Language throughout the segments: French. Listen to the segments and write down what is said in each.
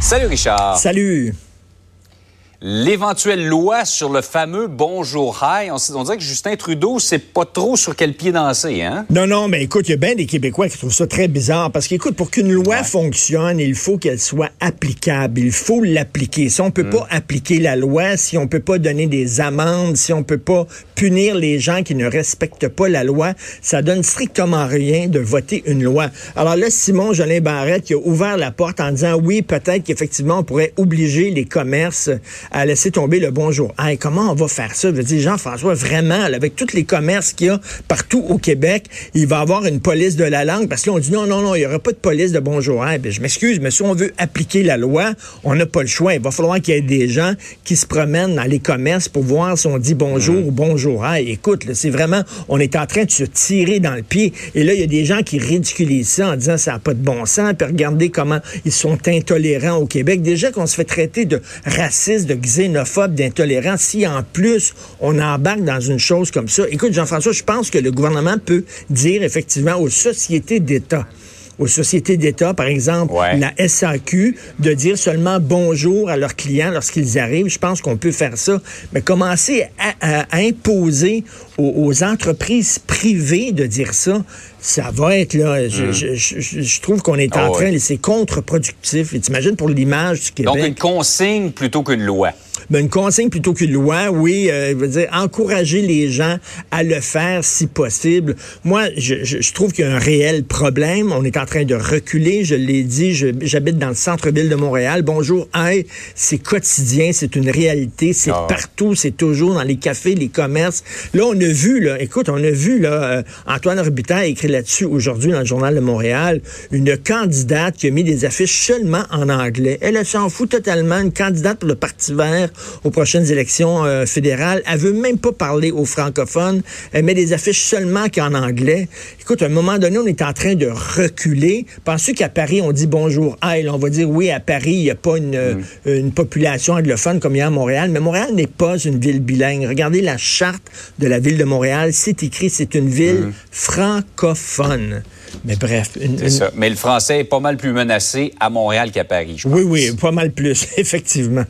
Salut Richard. Salut l'éventuelle loi sur le fameux Bonjour High. On, dirait que Justin Trudeau sait pas trop sur quel pied danser, hein? Non, non, mais écoute, il y a bien des Québécois qui trouvent ça très bizarre parce qu'écoute, pour qu'une loi fonctionne, il faut qu'elle soit applicable. Il faut l'appliquer. Si on peut mm. pas appliquer la loi, si on peut pas donner des amendes, si on peut pas punir les gens qui ne respectent pas la loi, ça donne strictement rien de voter une loi. Alors là, Simon Jolin Barrette qui a ouvert la porte en disant oui, peut-être qu'effectivement on pourrait obliger les commerces à laisser tomber le bonjour. Hey, comment on va faire ça? Je veux Jean-François, vraiment, avec tous les commerces qu'il y a partout au Québec, il va avoir une police de la langue? Parce que là, on dit non, non, non, il n'y aura pas de police de bonjour. Hey, je m'excuse, mais si on veut appliquer la loi, on n'a pas le choix. Il va falloir qu'il y ait des gens qui se promènent dans les commerces pour voir si on dit bonjour ou bonjour. Hey, écoute, c'est vraiment, on est en train de se tirer dans le pied. Et là, il y a des gens qui ridiculisent ça en disant ça n'a pas de bon sens. Puis regardez comment ils sont intolérants au Québec. Déjà qu'on se fait traiter de raciste, de xénophobe, d'intolérant, si en plus on embarque dans une chose comme ça, écoute Jean-François, je pense que le gouvernement peut dire effectivement aux sociétés d'État, aux sociétés d'État, par exemple, la SAQ, de dire seulement bonjour à leurs clients lorsqu'ils arrivent. Je pense qu'on peut faire ça. Mais commencer à, imposer aux, entreprises privées de dire ça, ça va être là. Je, hmm. trouve qu'on est en ah train, c'est contre-productif. Et t'imagines pour l'image du Québec? Donc une consigne plutôt qu'une loi. Ben, une consigne plutôt qu'une loi, oui, euh, veut dire encourager les gens à le faire si possible. Moi, je, je, trouve qu'il y a un réel problème. On est en train de reculer. Je l'ai dit, j'habite dans le centre-ville de Montréal. Bonjour, hey, c'est quotidien, c'est une réalité, c'est ah. partout, c'est toujours dans les cafés, les commerces. Là, on a vu, là, écoute, on a vu là, euh, Antoine Robitaille a écrit là-dessus aujourd'hui dans le journal de Montréal, une candidate qui a mis des affiches seulement en anglais. Elle, s'en fout totalement, une candidate pour le Parti vert aux prochaines élections euh, fédérales. Elle veut même pas parler aux francophones. Elle met des affiches seulement qu'en anglais. Écoute, à un moment donné, on est en train de reculer. Penses-tu qu'à Paris, on dit bonjour? Ah, on va dire oui, à Paris, il n'y a pas une, mm. une population anglophone comme il y a à Montréal. Mais Montréal n'est pas une ville bilingue. Regardez la charte de la ville de Montréal. C'est écrit, c'est une ville mm. francophone. Mais bref. Ça. Mais le français est pas mal plus menacé à Montréal qu'à Paris. Je oui, oui, pas mal plus, effectivement.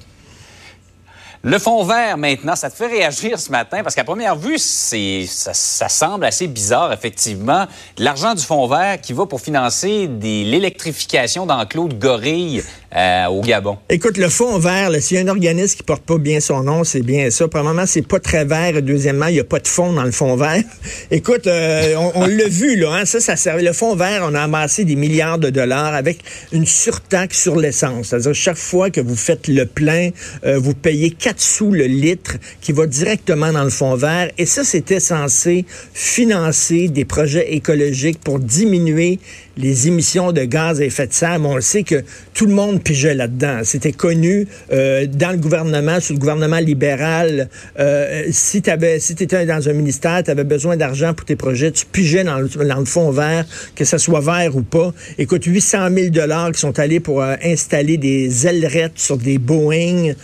Le fond vert, maintenant, ça te fait réagir ce matin parce qu'à première vue, c'est ça, semble assez bizarre, effectivement. L'argent du fond vert qui va pour financer l'électrification d'enclos de gorilles euh, au Gabon. Écoute, le fond vert, s'il y a un organisme qui porte pas bien son nom, c'est bien ça. Premièrement, c'est pas très vert. deuxièmement, il y a pas de fond dans le fond vert. Écoute, euh, on, l'a vu, là. Hein, ça, ça servait. Le fond vert, on a amassé des milliards de dollars avec une surtaxe sur l'essence. C'est-à-dire, chaque fois que vous faites le plein, euh, vous payez 4 sous le litre qui va directement dans le fond vert. Et ça, c'était censé financer des projets écologiques pour diminuer les émissions de gaz à effet de serre. Mais on le sait que tout le monde pigeait là-dedans. C'était connu euh, dans le gouvernement, sous le gouvernement libéral. Euh, si tu si étais dans un ministère, tu avais besoin d'argent pour tes projets, tu pigeais dans le, dans fond vert, que ce soit vert ou pas. Écoute, 800 000 dollars qui sont allés pour euh, installer des ailerettes sur des Boeing.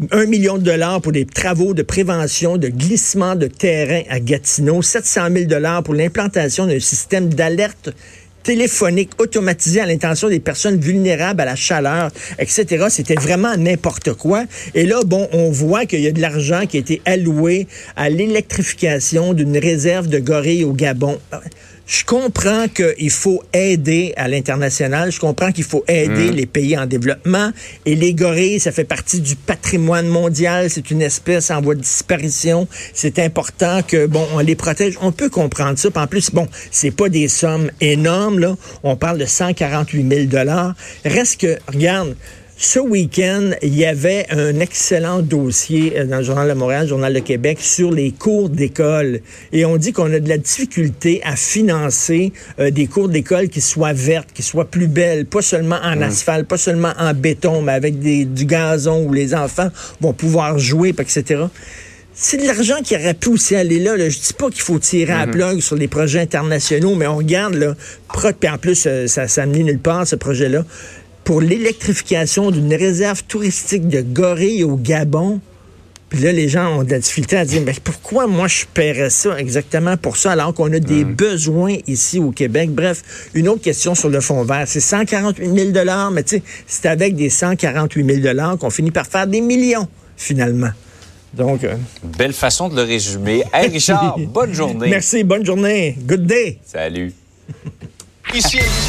Euh, un million de dollars pour des travaux de prévention de glissement de terrain à Gatineau, 700 000 dollars pour l'implantation d'un système d'alerte téléphonique automatisé à l'intention des personnes vulnérables à la chaleur, etc. C'était vraiment n'importe quoi. Et là, bon, on voit qu'il y a de l'argent qui a été alloué à l'électrification d'une réserve de gorilles au Gabon. Je comprends qu'il faut aider à l'international. Je comprends qu'il faut aider mmh. les pays en développement. Et les gorilles, ça fait partie du patrimoine mondial. C'est une espèce en voie de disparition. C'est important que, bon, on les protège. On peut comprendre ça. en plus, bon, c'est pas des sommes énormes, là. On parle de 148 000 dollars. Reste que, regarde, ce week-end, il y avait un excellent dossier euh, dans le Journal de Montréal, le Journal de Québec, sur les cours d'école. Et on dit qu'on a de la difficulté à financer euh, des cours d'école qui soient vertes, qui soient plus belles, pas seulement en mmh. asphalte, pas seulement en béton, mais avec des, du gazon où les enfants vont pouvoir jouer, etc. C'est de l'argent qui aurait pu aussi aller là. Je dis pas qu'il faut tirer à mmh. plug sur les projets internationaux, mais on regarde, là, puis en plus, euh, ça, ça amené nulle part, ce projet-là pour l'électrification d'une réserve touristique de gorilles au Gabon. Puis là, les gens ont de la difficulté à dire, mais pourquoi moi je paierais ça exactement pour ça alors qu'on a des besoins ici au Québec? Bref, une autre question sur le fonds vert. C'est 148 000 mais tu sais, c'est avec des 148 000 qu'on finit par faire des millions, finalement. Donc. Euh, Belle façon de le résumer. Hey Richard, bonne journée. Merci, bonne journée. Good day. Salut. Ici